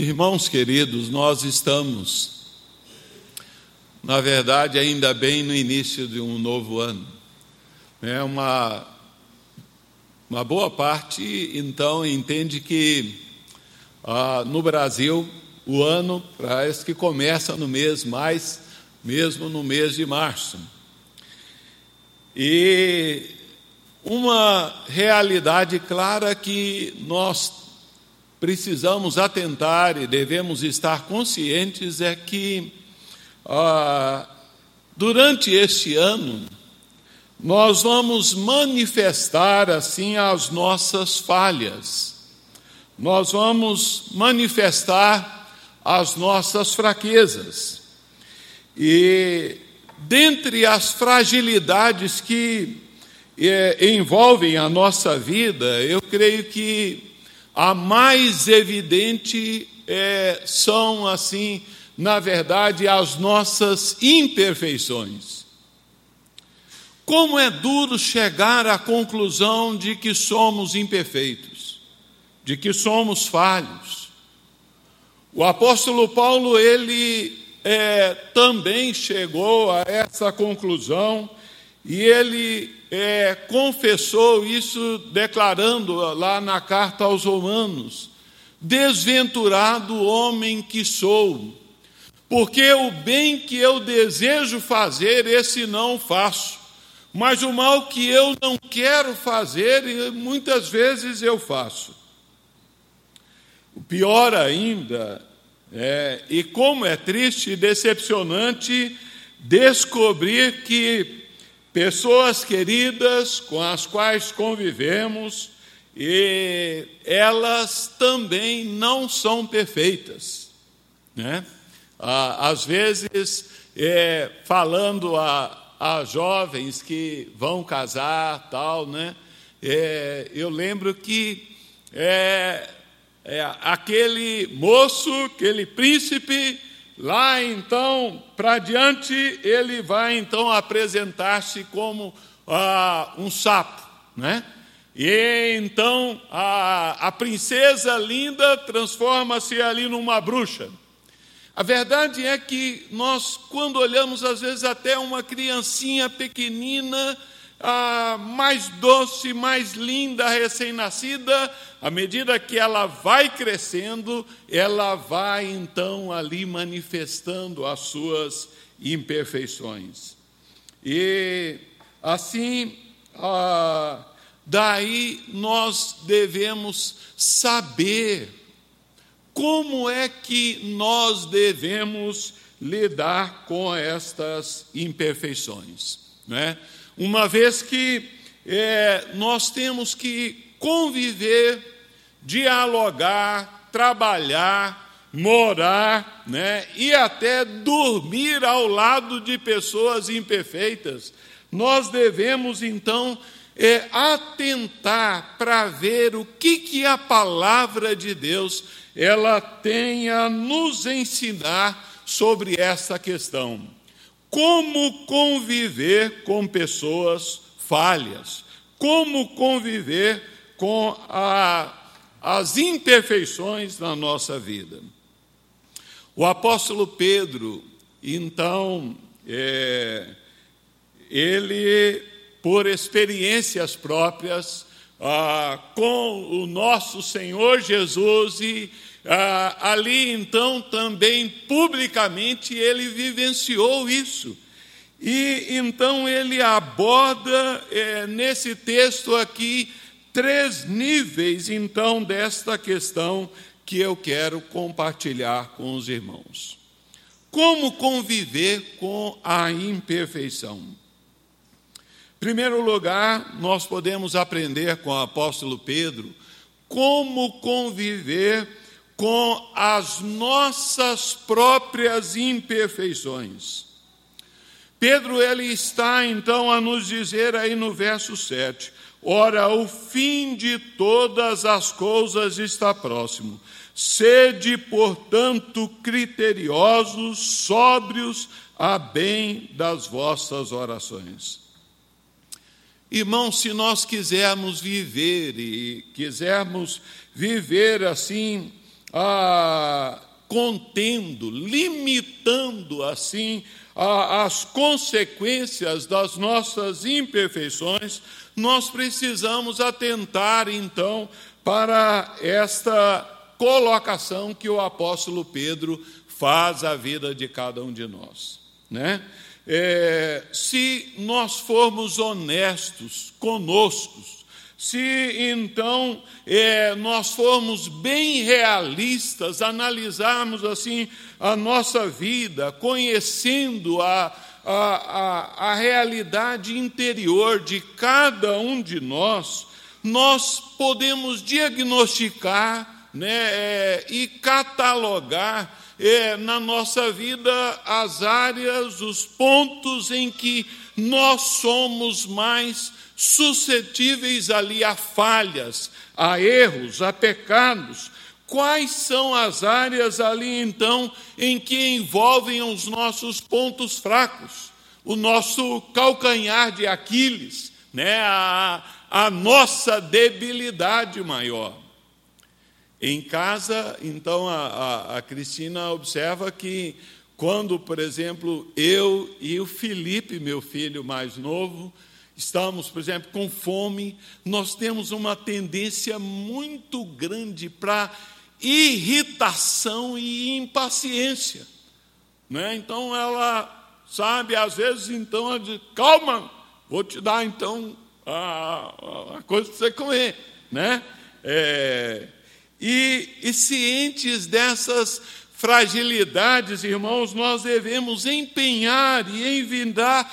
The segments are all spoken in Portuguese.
Irmãos queridos, nós estamos, na verdade, ainda bem no início de um novo ano. É uma, uma boa parte, então, entende que ah, no Brasil o ano parece que começa no mês mais, mesmo no mês de março. E uma realidade clara que nós precisamos atentar e devemos estar conscientes é que, ah, durante este ano, nós vamos manifestar assim as nossas falhas, nós vamos manifestar as nossas fraquezas. E dentre as fragilidades que é, envolvem a nossa vida, eu creio que a mais evidente é, são, assim, na verdade, as nossas imperfeições. Como é duro chegar à conclusão de que somos imperfeitos, de que somos falhos. O apóstolo Paulo, ele é, também chegou a essa conclusão e ele é, confessou isso, declarando lá na carta aos Romanos: Desventurado homem que sou, porque o bem que eu desejo fazer, esse não faço, mas o mal que eu não quero fazer, muitas vezes eu faço. O pior ainda, é, e como é triste e decepcionante descobrir que pessoas queridas com as quais convivemos, e elas também não são perfeitas. Né? Às vezes, é, falando a, a jovens que vão casar, tal, né? É, eu lembro que é, é, aquele moço, aquele príncipe, Lá então, para diante, ele vai então apresentar-se como ah, um sapo, né? E então a, a princesa linda transforma-se ali numa bruxa. A verdade é que nós, quando olhamos às vezes até uma criancinha pequenina, a mais doce, mais linda, recém-nascida, à medida que ela vai crescendo, ela vai então ali manifestando as suas imperfeições. E assim, ah, daí nós devemos saber como é que nós devemos lidar com estas imperfeições, né? Uma vez que é, nós temos que conviver, dialogar, trabalhar, morar, né, e até dormir ao lado de pessoas imperfeitas. Nós devemos então é, atentar para ver o que, que a palavra de Deus ela tem a nos ensinar sobre essa questão. Como conviver com pessoas falhas? Como conviver com a, as imperfeições na nossa vida? O apóstolo Pedro, então, é, ele, por experiências próprias, ah, com o nosso Senhor Jesus e ah, ali então também publicamente ele vivenciou isso. E então ele aborda é, nesse texto aqui três níveis então desta questão que eu quero compartilhar com os irmãos. Como conviver com a imperfeição? Em primeiro lugar, nós podemos aprender com o apóstolo Pedro como conviver com as nossas próprias imperfeições. Pedro ele está então a nos dizer aí no verso 7: Ora, o fim de todas as coisas está próximo. Sede, portanto, criteriosos, sóbrios, a bem das vossas orações. Irmãos, se nós quisermos viver e quisermos viver assim ah, contendo, limitando assim as consequências das nossas imperfeições, nós precisamos atentar então para esta colocação que o apóstolo Pedro faz à vida de cada um de nós, né? É, se nós formos honestos conosco, se então é, nós formos bem realistas, analisarmos assim a nossa vida, conhecendo a, a, a, a realidade interior de cada um de nós, nós podemos diagnosticar né, é, e catalogar é, na nossa vida as áreas, os pontos em que nós somos mais suscetíveis ali a falhas, a erros, a pecados. Quais são as áreas ali então em que envolvem os nossos pontos fracos, o nosso calcanhar de Aquiles, né? a, a nossa debilidade maior? Em casa, então, a, a, a Cristina observa que quando, por exemplo, eu e o Felipe, meu filho mais novo, estamos, por exemplo, com fome, nós temos uma tendência muito grande para irritação e impaciência. Né? Então ela sabe, às vezes, então, ela diz, calma, vou te dar então a, a coisa para você comer. Né? É, e, e cientes dessas fragilidades, irmãos, nós devemos empenhar e envidar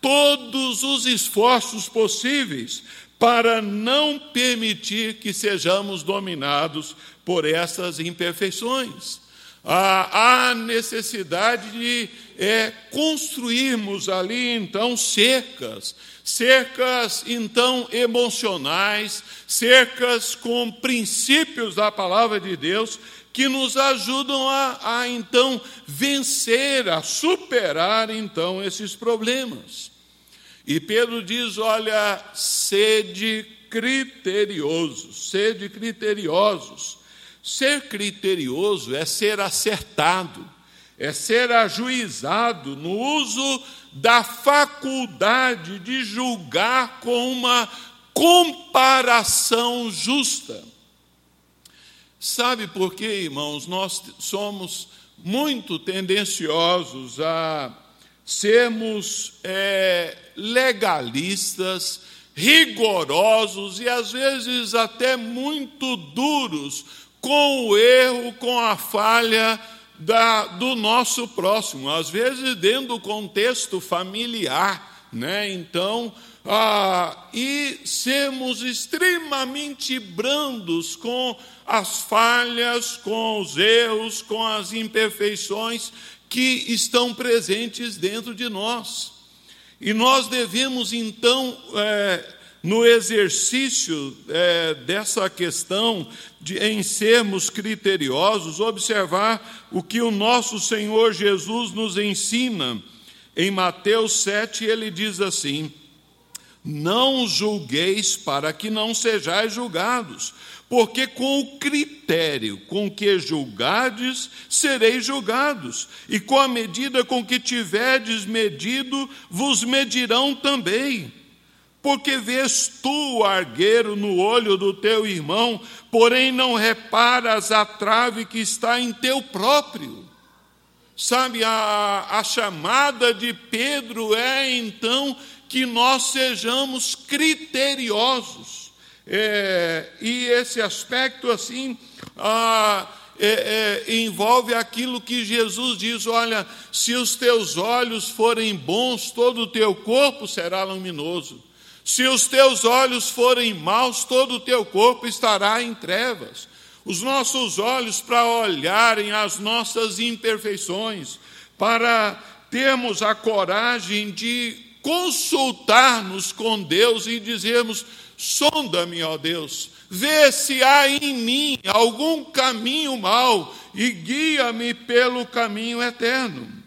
todos os esforços possíveis para não permitir que sejamos dominados por essas imperfeições. Há, necessidade de é, construirmos ali, então, cercas, cercas, então, emocionais, cercas com princípios da palavra de Deus que nos ajudam a, a então vencer, a superar então esses problemas. E Pedro diz: olha, sede criteriosos, sede criteriosos. Ser criterioso é ser acertado, é ser ajuizado no uso da faculdade de julgar com uma comparação justa. Sabe por quê, irmãos? Nós somos muito tendenciosos a sermos é, legalistas, rigorosos e às vezes até muito duros com o erro, com a falha da, do nosso próximo, às vezes dentro do contexto familiar, né? Então, ah, e sermos extremamente brandos com as falhas, com os erros, com as imperfeições que estão presentes dentro de nós. E nós devemos, então, é, no exercício é, dessa questão de em sermos criteriosos, observar o que o nosso Senhor Jesus nos ensina. Em Mateus 7, ele diz assim: Não julgueis para que não sejais julgados porque com o critério com que julgardes, sereis julgados, e com a medida com que tiverdes medido, vos medirão também. Porque vês tu o argueiro no olho do teu irmão, porém não reparas a trave que está em teu próprio. Sabe, a, a chamada de Pedro é então que nós sejamos criteriosos é, e esse aspecto, assim, ah, é, é, envolve aquilo que Jesus diz: olha, se os teus olhos forem bons, todo o teu corpo será luminoso. Se os teus olhos forem maus, todo o teu corpo estará em trevas. Os nossos olhos para olharem as nossas imperfeições, para termos a coragem de consultar-nos com Deus e dizermos: Sonda-me, ó Deus, vê se há em mim algum caminho mau e guia-me pelo caminho eterno.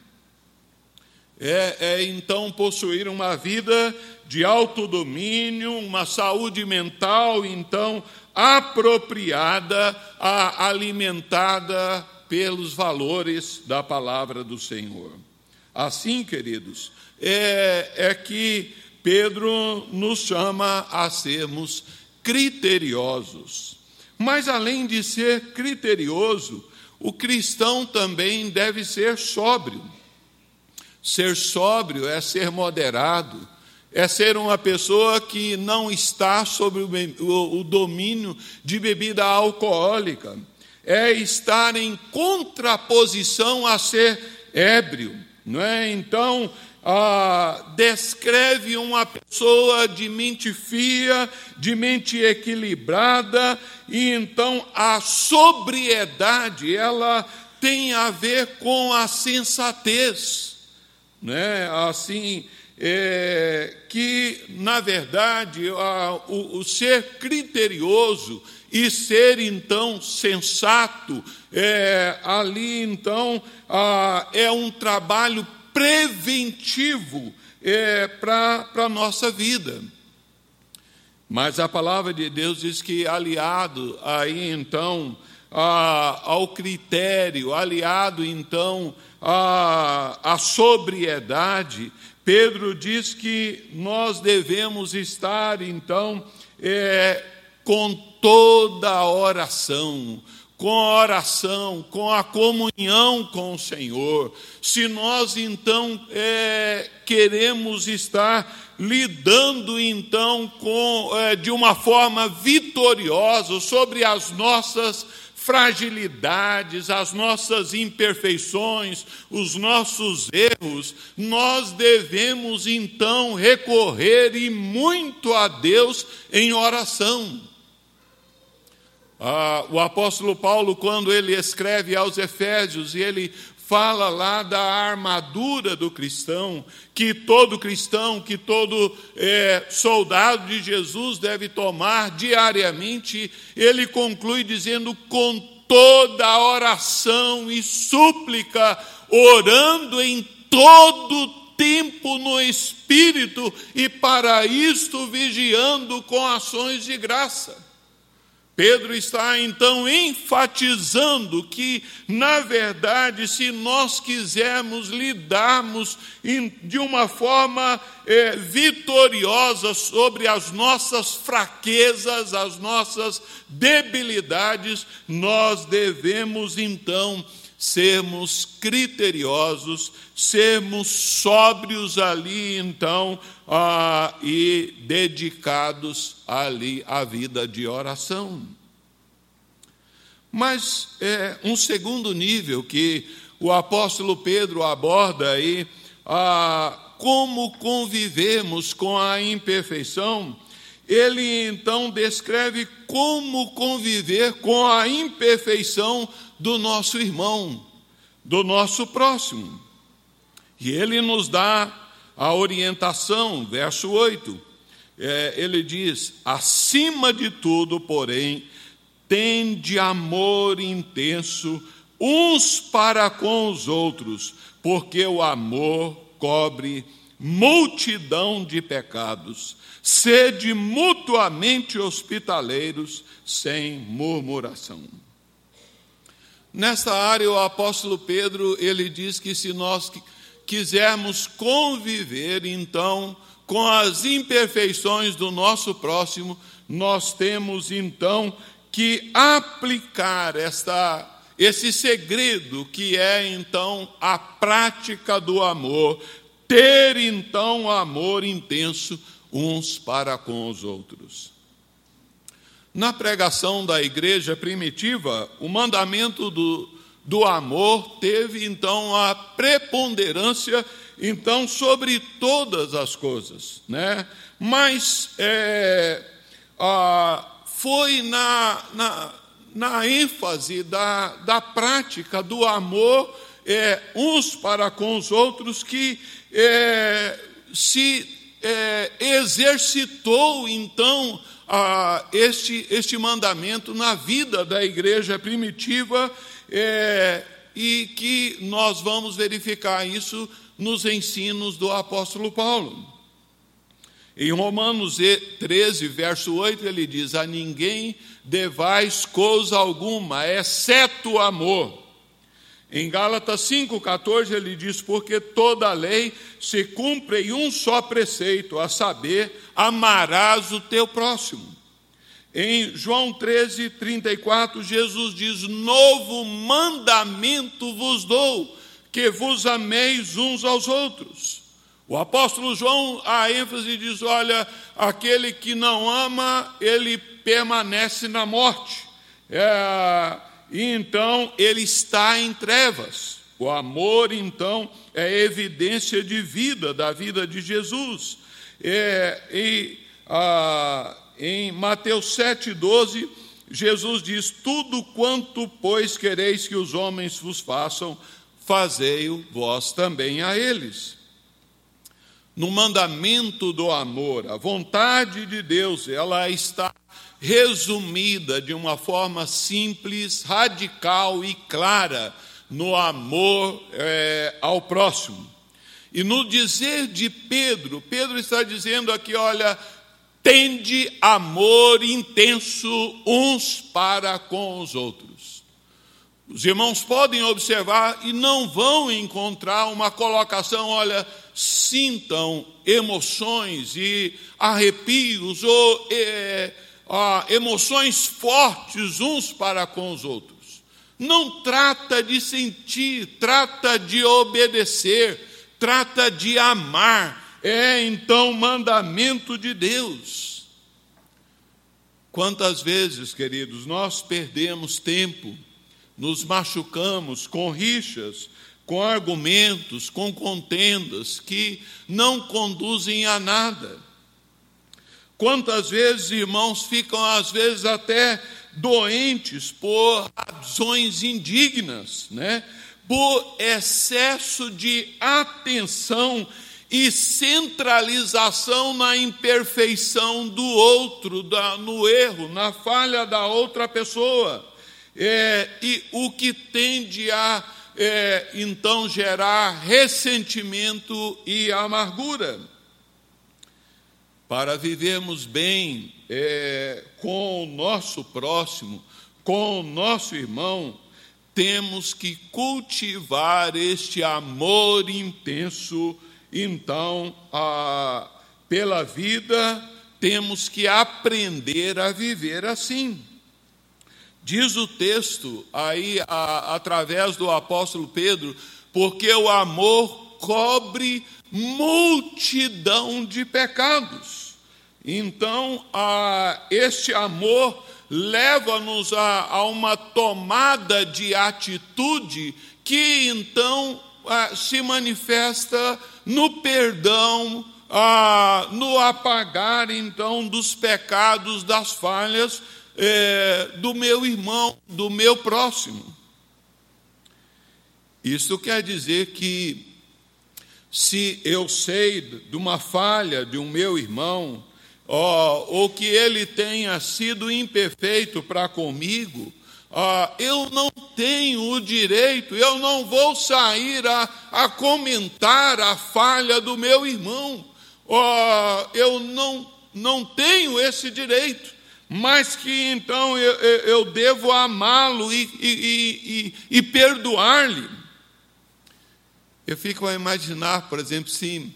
É, é então possuir uma vida de autodomínio, uma saúde mental, então apropriada, alimentada pelos valores da palavra do Senhor. Assim, queridos, é, é que Pedro nos chama a sermos criteriosos. Mas além de ser criterioso, o cristão também deve ser sóbrio. Ser sóbrio é ser moderado, é ser uma pessoa que não está sob o, domínio de bebida alcoólica, é estar em contraposição a ser ébrio, não é? Então, ah, descreve uma pessoa de mente fria, de mente equilibrada, e então a sobriedade, ela tem a ver com a sensatez, né? Assim, é, que na verdade a, o, o, ser criterioso e ser então sensato, é, ali então a, é um trabalho preventivo é, para a nossa vida. Mas a palavra de Deus diz que aliado aí então a, ao critério, aliado então à, à sobriedade, Pedro diz que nós devemos estar então é, com toda a oração, com a oração, com a comunhão com o Senhor, se nós então é, queremos estar lidando então com é, de uma forma vitoriosa sobre as nossas fragilidades, as nossas imperfeições, os nossos erros, nós devemos então recorrer e muito a Deus em oração. Ah, o apóstolo Paulo, quando ele escreve aos Efésios, e ele fala lá da armadura do cristão, que todo cristão, que todo é, soldado de Jesus deve tomar diariamente, ele conclui dizendo: com toda oração e súplica, orando em todo tempo no Espírito, e para isto vigiando com ações de graça. Pedro está então enfatizando que, na verdade, se nós quisermos lidarmos de uma forma é, vitoriosa sobre as nossas fraquezas, as nossas debilidades, nós devemos então sermos criteriosos, sermos sóbrios ali, então, ah, e dedicados ali à vida de oração. Mas é um segundo nível que o apóstolo Pedro aborda aí, ah, como convivemos com a imperfeição, ele então descreve como conviver com a imperfeição do nosso irmão, do nosso próximo. E ele nos dá a orientação, verso 8. É, ele diz: acima de tudo, porém, tende amor intenso uns para com os outros, porque o amor cobre multidão de pecados. Sede mutuamente hospitaleiros, sem murmuração. Nesta área, o apóstolo Pedro, ele diz que se nós quisermos conviver, então, com as imperfeições do nosso próximo, nós temos, então, que aplicar esta esse segredo que é então a prática do amor, ter então amor intenso uns para com os outros. Na pregação da igreja primitiva, o mandamento do, do amor teve então a preponderância então sobre todas as coisas, né? Mas é, foi na, na, na, ênfase da, da prática do amor é, uns para com os outros que é, se é, exercitou então ah, este, este mandamento na vida da igreja primitiva é, e que nós vamos verificar isso nos ensinos do apóstolo Paulo. Em Romanos 13, verso 8, ele diz: A ninguém devais coisa alguma, exceto o amor. Em Gálatas 5,14 ele diz: Porque toda a lei se cumpre em um só preceito, a saber, amarás o teu próximo. Em João 13, 34, Jesus diz: Novo mandamento vos dou, que vos ameis uns aos outros. O apóstolo João, a ênfase diz: olha, aquele que não ama, ele permanece na morte. É, e então ele está em trevas. O amor, então, é evidência de vida, da vida de Jesus. É, e, ah, em Mateus 7,12, Jesus diz: Tudo quanto, pois, quereis que os homens vos façam, fazei-o vós também a eles no mandamento do amor. A vontade de Deus, ela está resumida de uma forma simples, radical e clara no amor é, ao próximo. E no dizer de Pedro, Pedro está dizendo aqui: olha, tende amor intenso uns para com os outros. Os irmãos podem observar e não vão encontrar uma colocação, olha, sintam emoções e arrepios ou é, emoções fortes uns para com os outros. Não trata de sentir, trata de obedecer, trata de amar. É então mandamento de Deus. Quantas vezes, queridos, nós perdemos tempo, nos machucamos com rixas, com argumentos, com contendas que não conduzem a nada. Quantas vezes irmãos ficam, às vezes, até doentes por razões indignas, né? por excesso de atenção e centralização na imperfeição do outro, da, no erro, na falha da outra pessoa. É, e o que tende a é, então gerar ressentimento e amargura. Para vivermos bem é, com o nosso próximo, com o nosso irmão, temos que cultivar este amor intenso, então, a, pela vida, temos que aprender a viver assim. Diz o texto aí, a, através do apóstolo Pedro, porque o amor cobre multidão de pecados. Então, a, este amor leva-nos a, a, uma tomada de atitude que então a, se manifesta no perdão, no apagar então dos pecados, das falhas é, do meu irmão, do meu próximo. Isso quer dizer que, se eu sei de uma falha de um meu irmão, ó, ou que ele tenha sido imperfeito para comigo, ó, eu não tenho o direito, eu não vou sair a, a comentar a falha do meu irmão, ó, eu não, não tenho esse direito mas que então eu, eu devo amá-lo e, e, e, e perdoar-lhe. Eu fico a imaginar, por exemplo, se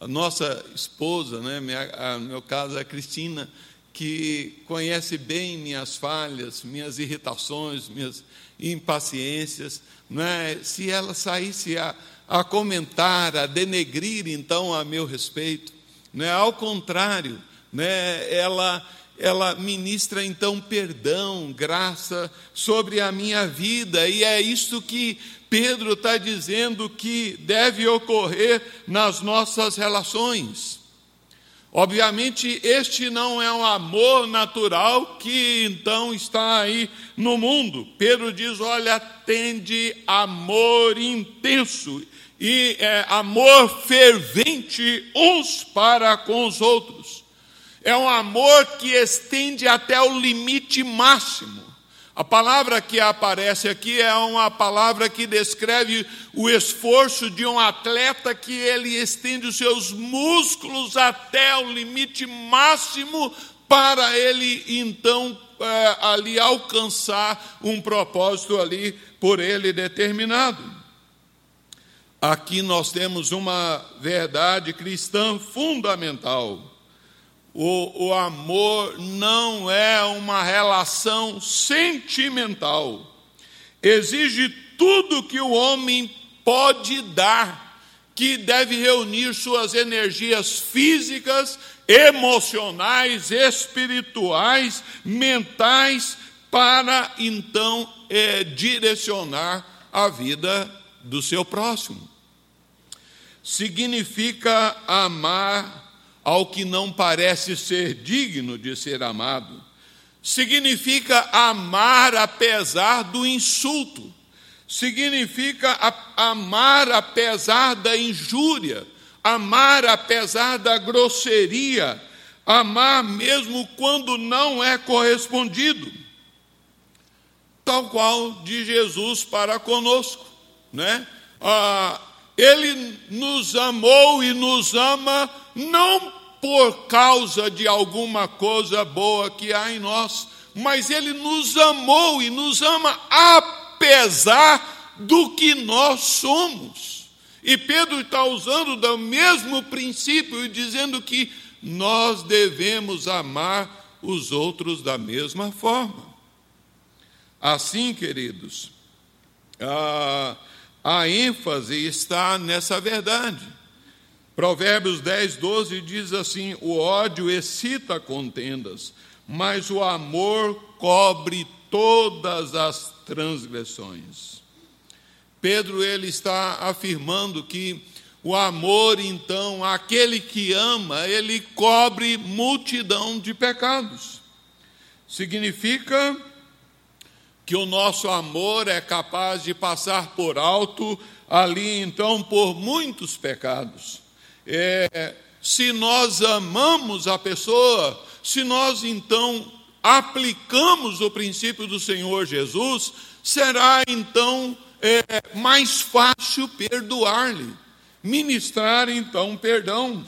a nossa esposa, né, minha, a, no meu caso a Cristina, que conhece bem minhas falhas, minhas irritações, minhas impaciências, né, se ela saísse a, a comentar, a denegrir então a meu respeito, né, ao contrário, né, ela ela ministra então perdão, graça sobre a minha vida, e é isso que Pedro está dizendo que deve ocorrer nas nossas relações. Obviamente, este não é um amor natural que então está aí no mundo. Pedro diz: olha, tende amor intenso e é, amor fervente uns para com os outros. É um amor que estende até o limite máximo. A palavra que aparece aqui é uma palavra que descreve o esforço de um atleta que ele estende os seus músculos até o limite máximo para ele então é, ali alcançar um propósito ali por ele determinado. Aqui nós temos uma verdade cristã fundamental. O, o amor não é uma relação sentimental. Exige tudo que o homem pode dar, que deve reunir suas energias físicas, emocionais, espirituais, mentais, para então é, direcionar a vida do seu próximo. Significa amar ao que não parece ser digno de ser amado. Significa amar apesar do insulto. Significa amar apesar da injúria. Amar apesar da grosseria. Amar mesmo quando não é correspondido. Tal qual de Jesus para conosco, né? Ah, ele nos amou e nos ama não por causa de alguma coisa boa que há em nós, mas Ele nos amou e nos ama apesar do que nós somos. E Pedro está usando do mesmo princípio e dizendo que nós devemos amar os outros da mesma forma. Assim, queridos, a, a ênfase está nessa verdade. Provérbios 10, 12 diz assim: O ódio excita contendas, mas o amor cobre todas as transgressões. Pedro ele está afirmando que o amor, então, aquele que ama, ele cobre multidão de pecados. Significa que o nosso amor é capaz de passar por alto ali, então, por muitos pecados. É, se nós amamos a pessoa, se nós então aplicamos o princípio do Senhor Jesus, será então é, mais fácil perdoar-lhe, ministrar então perdão.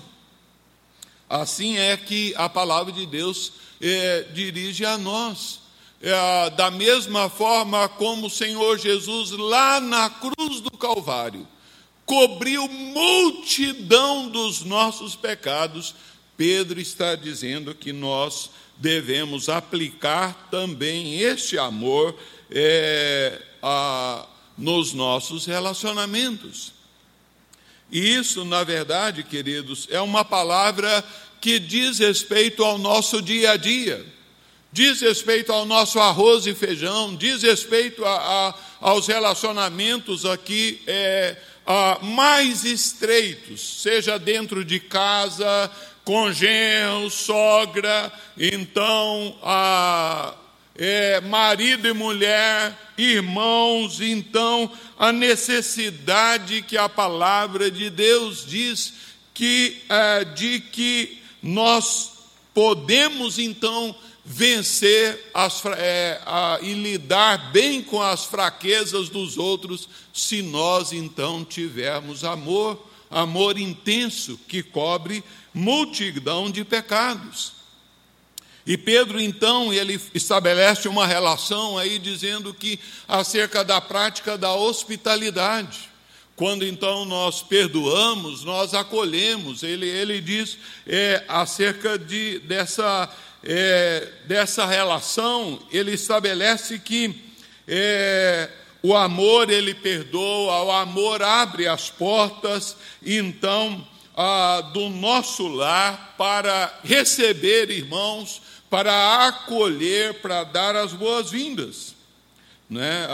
Assim é que a palavra de Deus é, dirige a nós. É, da mesma forma como o Senhor Jesus, lá na cruz do Calvário, cobriu multidão dos nossos pecados, Pedro está dizendo que nós devemos aplicar também este amor é, a, nos nossos relacionamentos. E isso, na verdade, queridos, é uma palavra que diz respeito ao nosso dia a dia, diz respeito ao nosso arroz e feijão, diz respeito a, a, aos relacionamentos aqui. É, ah, mais estreitos, seja dentro de casa, com genro, sogra, então ah, é, marido e mulher, irmãos, então a necessidade que a palavra de Deus diz que é, de que nós podemos então vencer as, é, a, e lidar bem com as fraquezas dos outros, se nós então tivermos amor, amor intenso que cobre multidão de pecados. E Pedro então ele estabelece uma relação aí dizendo que acerca da prática da hospitalidade. Quando então nós perdoamos, nós acolhemos. Ele, ele diz é, acerca de, dessa é, dessa relação, ele estabelece que é, o amor ele perdoa, o amor abre as portas, então, do nosso lar para receber irmãos, para acolher, para dar as boas-vindas. Né?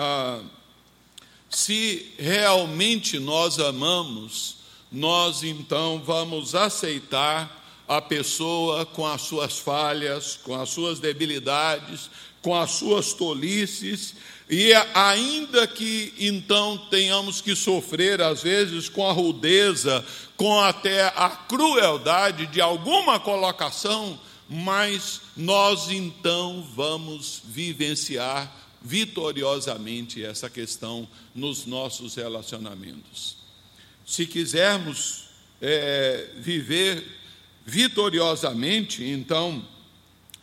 Se realmente nós amamos, nós então vamos aceitar a pessoa com as suas falhas, com as suas debilidades, com as suas tolices, e ainda que então tenhamos que sofrer, às vezes, com a rudeza, com até a crueldade de alguma colocação, mas nós então vamos vivenciar vitoriosamente essa questão nos nossos relacionamentos. Se quisermos é, viver vitoriosamente, então,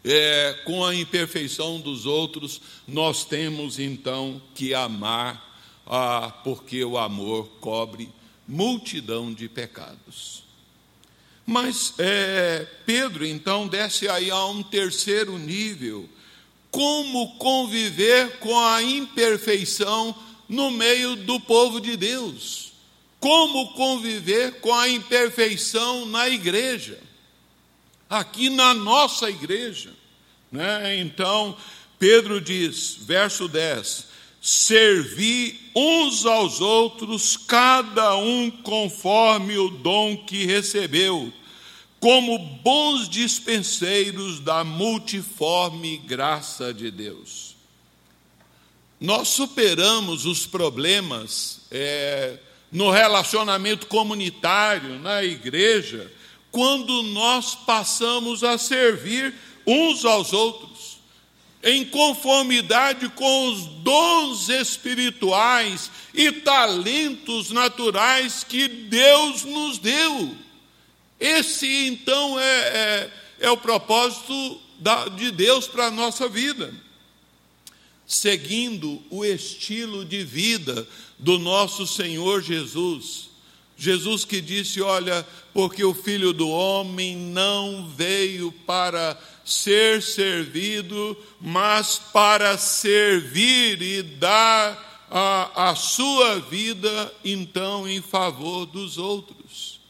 é, com a imperfeição dos outros, nós temos então que amar, ah, porque o amor cobre multidão de pecados. Mas é, Pedro então desce aí a um terceiro nível. Como conviver com a imperfeição no meio do povo de Deus? Como conviver com a imperfeição na igreja? Aqui na nossa igreja. Né? Então, Pedro diz, verso 10: servi uns aos outros, cada um conforme o dom que recebeu, como bons dispenseiros da multiforme graça de Deus. Nós superamos os problemas é, no relacionamento comunitário, na igreja, quando nós passamos a servir uns aos outros em conformidade com os dons espirituais e talentos naturais que Deus nos deu. Esse, então, é, é, é o propósito da, de Deus para a nossa vida. Seguindo o estilo de vida do nosso Senhor Jesus. Jesus que disse: Olha, porque o filho do homem não veio para ser servido, mas para servir e dar a, a sua vida, então, em favor dos outros.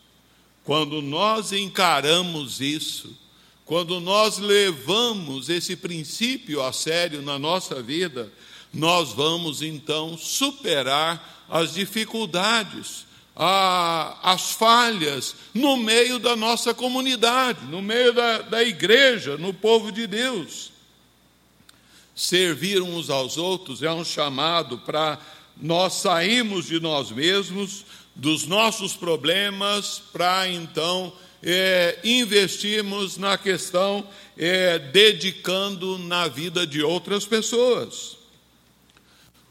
Quando nós encaramos isso, quando nós levamos esse princípio a sério na nossa vida, nós vamos então superar as dificuldades as falhas no meio da nossa comunidade, no meio da, da igreja, no povo de Deus. Servir uns aos outros é um chamado para nós sairmos de nós mesmos, dos nossos problemas, para então é, investirmos na questão, é, dedicando na vida de outras pessoas.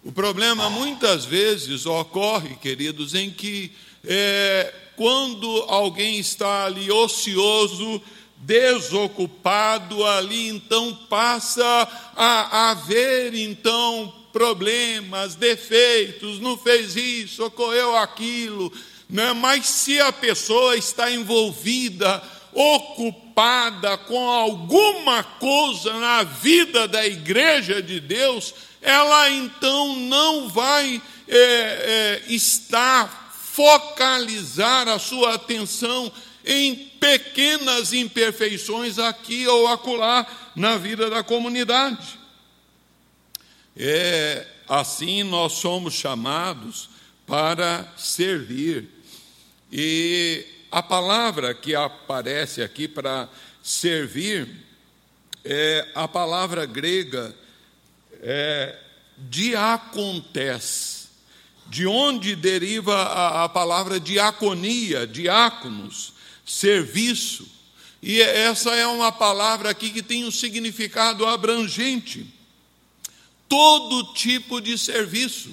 O problema muitas vezes ocorre, queridos, em que é, quando alguém está ali ocioso, desocupado ali, então passa a haver então problemas, defeitos, não fez isso, ocorreu aquilo, né? mas se a pessoa está envolvida, ocupada com alguma coisa na vida da igreja de Deus, ela então não vai é, é, estar, focalizar a sua atenção em pequenas imperfeições aqui ou acolá na vida da comunidade. É, assim nós somos chamados para servir. E a palavra que aparece aqui para servir é a palavra grega é, diacontes, de onde deriva a, a palavra diaconia, diáconos, serviço. E essa é uma palavra aqui que tem um significado abrangente. Todo tipo de serviço.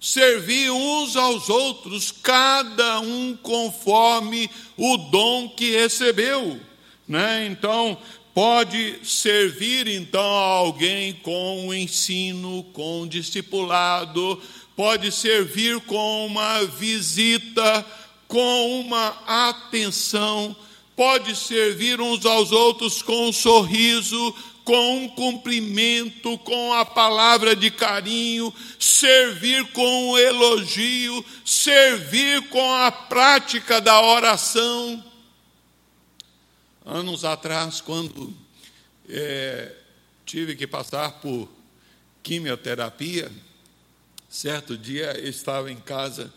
Servir uns aos outros, cada um conforme o dom que recebeu. Né? Então, pode servir então alguém com o ensino, com o discipulado, pode servir com uma visita, com uma atenção, pode servir uns aos outros com um sorriso, com um cumprimento, com a palavra de carinho, servir com um elogio, servir com a prática da oração anos atrás, quando é, tive que passar por quimioterapia, certo dia eu estava em casa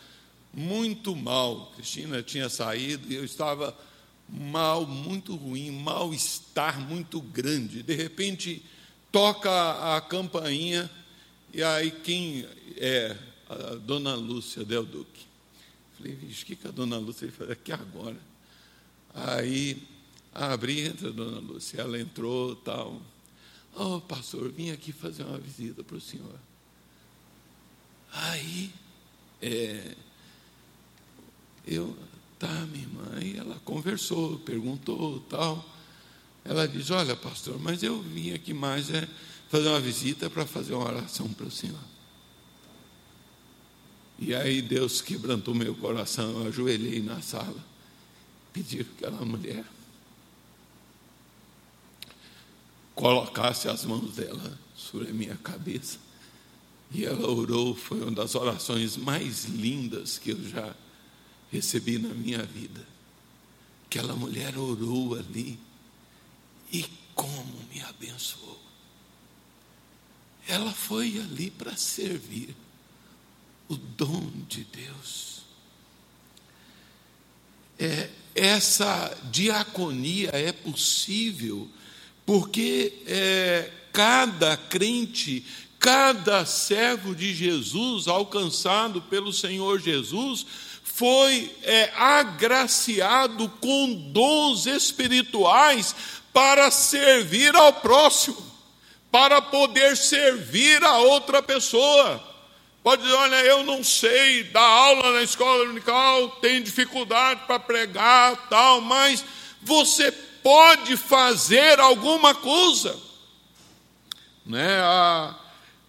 muito mal. Cristina tinha saído e eu estava mal, muito ruim, mal-estar muito grande. De repente, toca a, campainha e aí quem é? A dona Lúcia Del Duque. Falei, vixe, o que, que a dona Lúcia fazer aqui agora? Aí Abri, entra a dona Lúcia. Ela entrou tal. Oh, pastor, vim aqui fazer uma visita para o senhor. Aí, é, eu, tá, minha irmã, e ela conversou, perguntou tal. Ela diz: Olha, pastor, mas eu vim aqui mais é fazer uma visita para fazer uma oração para o senhor. E aí Deus quebrantou meu coração, eu ajoelhei na sala, pedi que aquela mulher colocasse as mãos dela sobre a minha cabeça. E ela orou, foi uma das orações mais lindas que eu já recebi na minha vida. Aquela mulher orou ali e como me abençoou. Ela foi ali para servir o dom de Deus. É, essa diaconia é possível porque é, cada crente, cada servo de Jesus alcançado pelo Senhor Jesus, foi é, agraciado com dons espirituais para servir ao próximo, para poder servir a outra pessoa. Pode dizer, olha, eu não sei dar aula na escola dominical, tenho dificuldade para pregar, tal, mas você pode fazer alguma coisa. Né? A,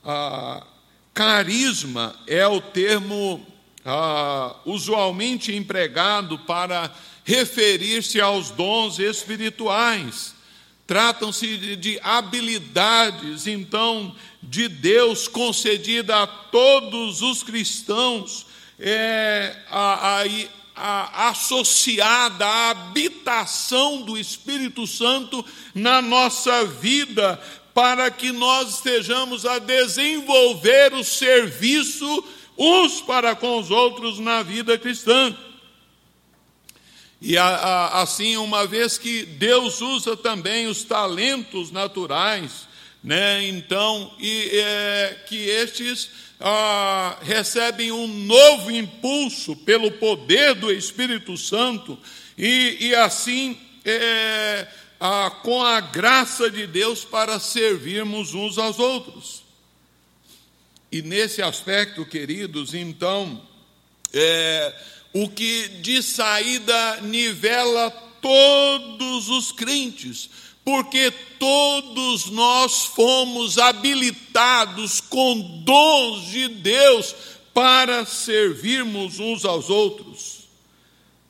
a carisma é o termo a, usualmente empregado para referir-se aos dons espirituais. Tratam-se de, de habilidades, então, de Deus concedida a todos os cristãos, é, a, a, a, associada à habitação do Espírito Santo na nossa vida, para que nós estejamos a desenvolver o serviço uns para com os outros na vida cristã. E assim, uma vez que Deus usa também os talentos naturais, né? Então, e, é, que estes ah, recebem um novo impulso pelo poder do Espírito Santo e, e assim, é, ah, com a graça de Deus para servirmos uns aos outros. E nesse aspecto, queridos, então, é, o que de saída nivela todos os crentes, porque todos nós fomos habilitados com dons de Deus para servirmos uns aos outros.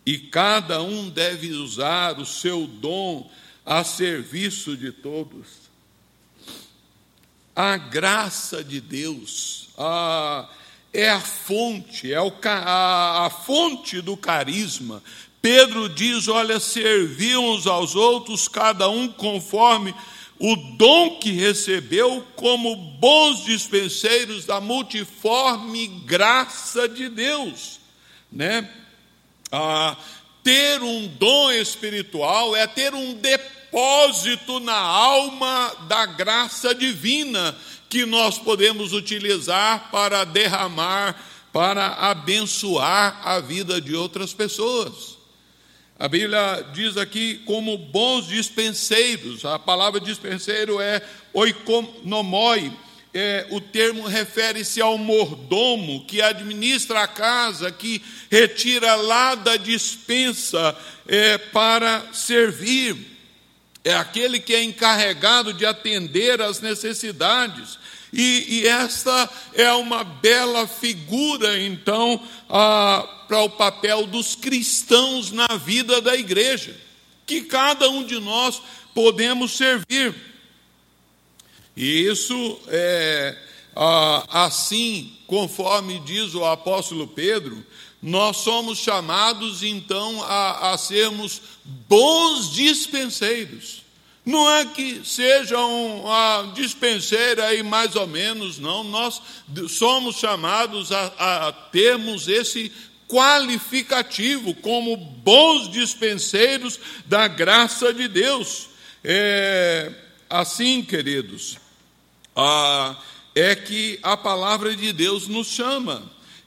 E cada um deve usar o seu dom a serviço de todos. A graça de Deus a, é a fonte, é o, a, a fonte do carisma, Pedro diz: olha, serviam uns aos outros, cada um conforme o dom que recebeu, como bons dispenseiros da multiforme graça de Deus. Né? Ah, ter um dom espiritual é ter um depósito na alma da graça divina que nós podemos utilizar para derramar, para abençoar a vida de outras pessoas. A Bíblia diz aqui como bons dispenseiros, a palavra dispenseiro é oikonomoi, é, o termo refere-se ao mordomo que administra a casa, que retira lá da dispensa é, para servir. É aquele que é encarregado de atender às necessidades. E, e esta é uma bela figura, então, para o papel dos cristãos na vida da igreja, que cada um de nós podemos servir. E isso é assim, conforme diz o apóstolo Pedro, nós somos chamados então a, a sermos bons dispenseiros. Não é que seja um a dispenseira aí mais ou menos, não. Nós somos chamados a, a termos esse qualificativo como bons dispenseiros da graça de Deus. É, assim, queridos, ah, é que a palavra de Deus nos chama.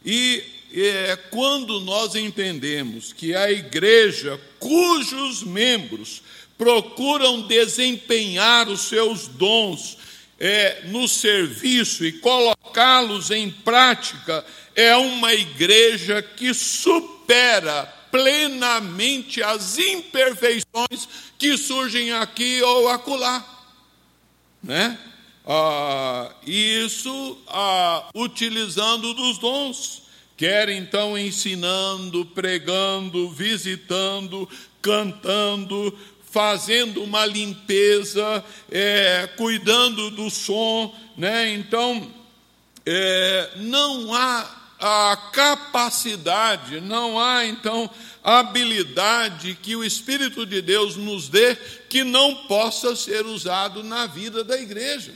E é, quando nós entendemos que a igreja, cujos membros procuram desempenhar os seus dons é, no serviço e colocá-los em prática, é uma igreja que supera plenamente as imperfeições que surgem aqui ou acolá. Né? Ah, isso ah, utilizando dos dons, quer então ensinando, pregando, visitando, cantando, fazendo uma limpeza, é, cuidando do som, né? Então, é, não há a capacidade, não há então habilidade que o Espírito de Deus nos dê que não possa ser usado na vida da igreja.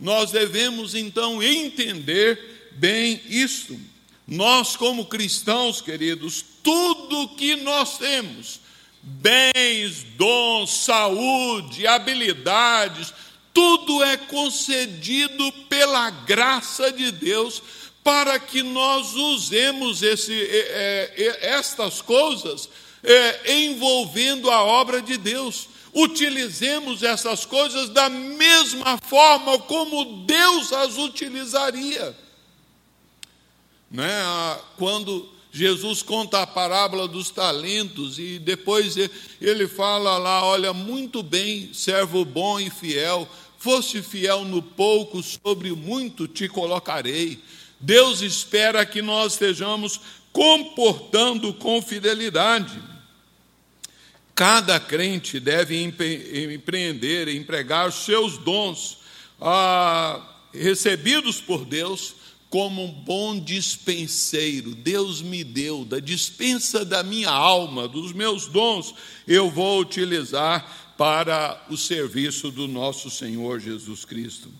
Nós devemos então entender bem isto. Nós, como cristãos, queridos, tudo que nós temos, bens, dons, saúde, habilidades, tudo é concedido pela graça de Deus para que nós usemos esse, é, é, estas coisas é, envolvendo a obra de Deus. Utilizemos essas coisas da mesma forma como Deus as utilizaria. Né? Quando Jesus conta a parábola dos talentos e depois ele fala lá: olha, muito bem, servo bom e fiel, foste fiel no pouco, sobre muito te colocarei. Deus espera que nós estejamos comportando com fidelidade. Cada crente deve empreender, empregar os seus dons ah, recebidos por Deus como um bom dispenseiro. Deus me deu da dispensa da minha alma, dos meus dons, eu vou utilizar para o serviço do nosso Senhor Jesus Cristo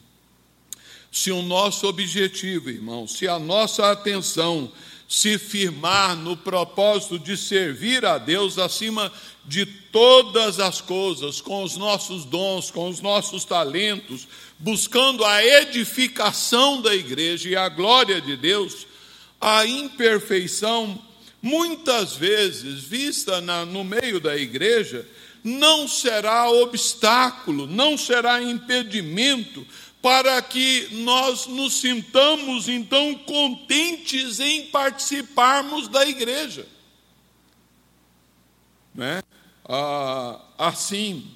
se o nosso objetivo, irmão, se a nossa atenção se firmar no propósito de servir a Deus acima de todas as coisas, com os nossos dons, com os nossos talentos, buscando a edificação da igreja e a glória de Deus, a imperfeição, muitas vezes vista na, no meio da igreja, não será obstáculo, não será impedimento para que nós nos sintamos então contentes em participarmos da igreja. Né? Ah, assim,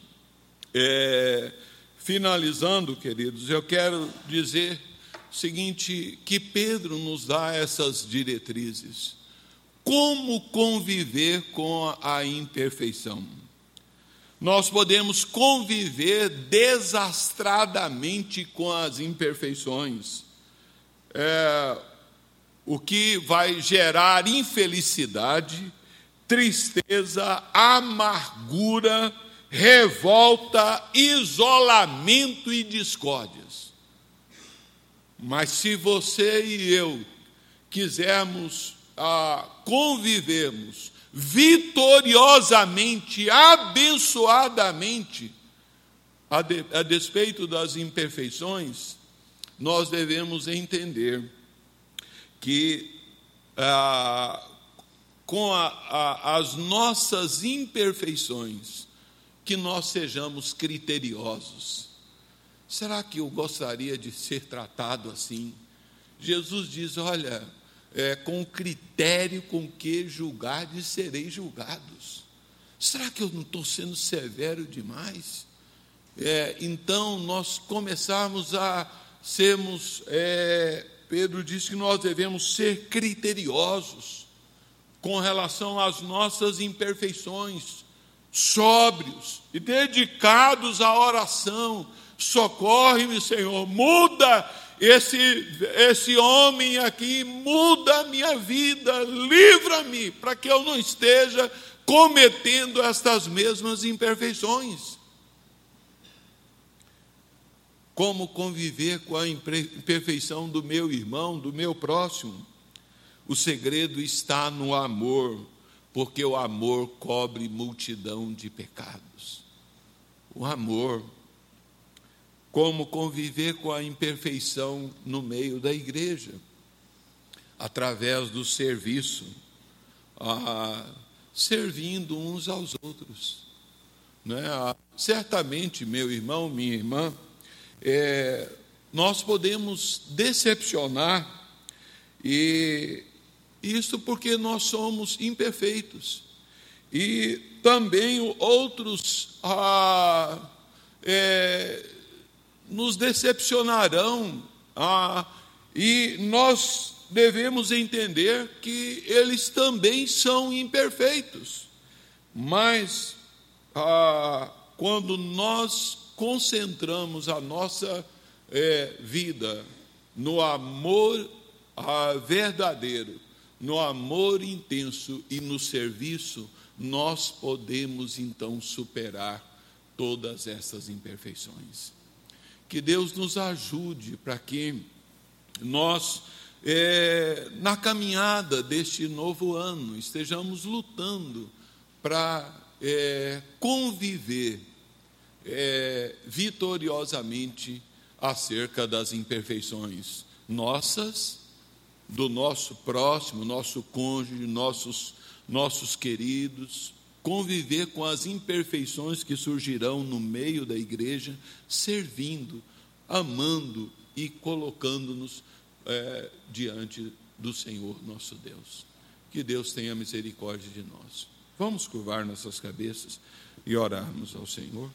é, finalizando, queridos, eu quero dizer o seguinte: que Pedro nos dá essas diretrizes. Como conviver com a imperfeição? nós podemos conviver desastradamente com as imperfeições, é, o que vai gerar infelicidade, tristeza, amargura, revolta, isolamento e discórdias. Mas se você e eu quisermos ah, convivermos vitoriosamente, abençoadamente, a, de, a despeito das imperfeições, nós devemos entender que ah, com a, a, as nossas imperfeições, que nós sejamos criteriosos. Será que eu gostaria de ser tratado assim? Jesus diz: olha, é, com o critério com que julgardes, sereis julgados. Será que eu não estou sendo severo demais? É, então, nós começarmos a sermos, é, Pedro diz que nós devemos ser criteriosos com relação às nossas imperfeições, sóbrios e dedicados à oração. Socorre-me, Senhor, muda esse, esse homem aqui muda a minha vida, livra-me, para que eu não esteja cometendo estas mesmas imperfeições. Como conviver com a imperfeição do meu irmão, do meu próximo? O segredo está no amor, porque o amor cobre multidão de pecados. O amor como conviver com a imperfeição no meio da igreja, através do serviço, ah, servindo uns aos outros. Né? Certamente, meu irmão, minha irmã, é, nós podemos decepcionar, e isso porque nós somos imperfeitos. E também outros ah, é, nos decepcionarão, ah, e nós devemos entender que eles também são imperfeitos. Mas ah, quando nós concentramos a nossa é, vida no amor ah, verdadeiro, no amor intenso e no serviço, nós podemos então superar todas essas imperfeições. Que Deus nos ajude para que nós, é, na caminhada deste novo ano, estejamos lutando para é, conviver é, vitoriosamente acerca das imperfeições nossas, do nosso próximo, nosso cônjuge, nossos, nossos queridos, conviver com as imperfeições que surgirão no meio da igreja, servindo, amando e colocando-nos é, diante do Senhor nosso Deus. Que Deus tenha misericórdia de nós. Vamos curvar nossas cabeças e orarmos ao Senhor.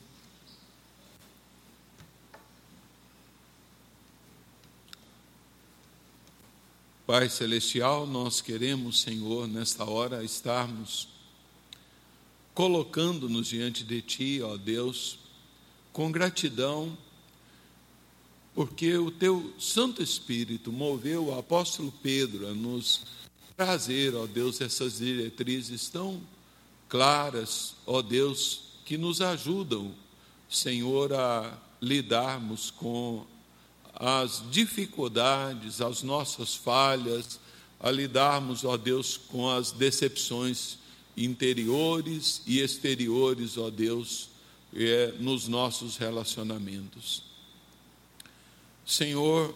Pai Celestial, nós queremos, Senhor, nesta hora estarmos colocando-nos diante de Ti, ó Deus, com gratidão, porque o Teu Santo Espírito moveu o apóstolo Pedro a nos trazer, ó Deus, essas diretrizes tão claras, ó Deus, que nos ajudam, Senhor, a lidarmos com as dificuldades, as nossas falhas, a lidarmos, ó Deus, com as decepções interiores e exteriores, ó Deus, é, nos nossos relacionamentos. Senhor,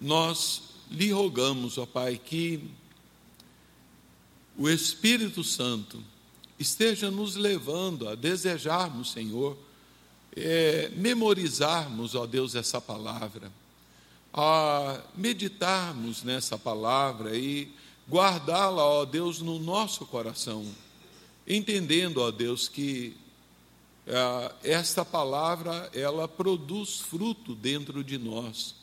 nós lhe rogamos, ó Pai, que o Espírito Santo esteja nos levando a desejarmos, Senhor, é, memorizarmos, ó Deus, essa palavra a meditarmos nessa palavra e guardá-la, ó Deus, no nosso coração, entendendo, ó Deus, que esta palavra ela produz fruto dentro de nós.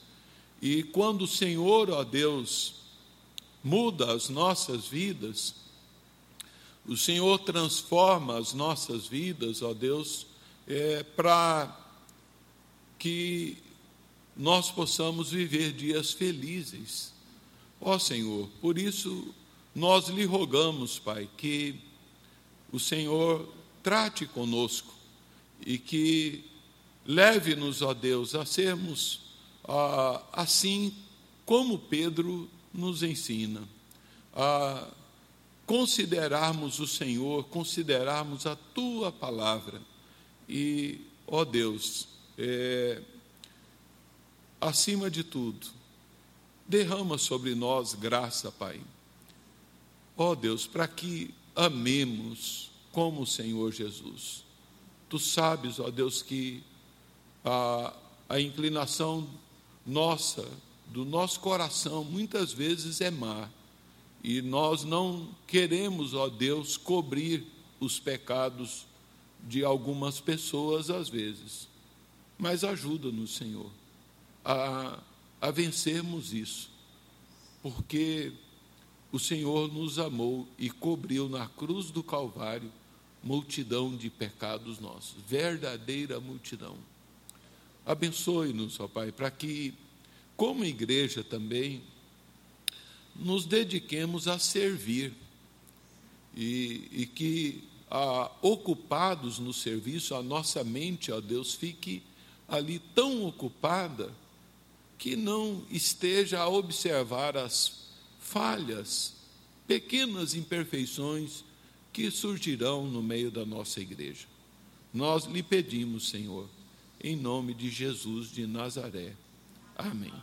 E quando o Senhor, ó Deus, muda as nossas vidas, o Senhor transforma as nossas vidas, ó Deus, é, para que nós possamos viver dias felizes. Ó Senhor, por isso nós lhe rogamos, Pai, que o Senhor trate conosco e que leve-nos, ó Deus, a sermos ah, assim como Pedro nos ensina, a considerarmos o Senhor, considerarmos a tua palavra e, ó Deus, é, acima de tudo, derrama sobre nós graça, Pai. Ó oh Deus, para que amemos como o Senhor Jesus. Tu sabes, ó Deus, que a, a inclinação nossa, do nosso coração, muitas vezes é má. E nós não queremos, ó Deus, cobrir os pecados de algumas pessoas às vezes. Mas ajuda-nos, Senhor a, a vencermos isso, porque o Senhor nos amou e cobriu na cruz do Calvário multidão de pecados nossos, verdadeira multidão. Abençoe-nos, ó Pai, para que, como igreja também, nos dediquemos a servir e, e que, a, ocupados no serviço, a nossa mente, ó Deus, fique ali tão ocupada que não esteja a observar as falhas, pequenas imperfeições que surgirão no meio da nossa igreja. Nós lhe pedimos, Senhor, em nome de Jesus de Nazaré. Amém.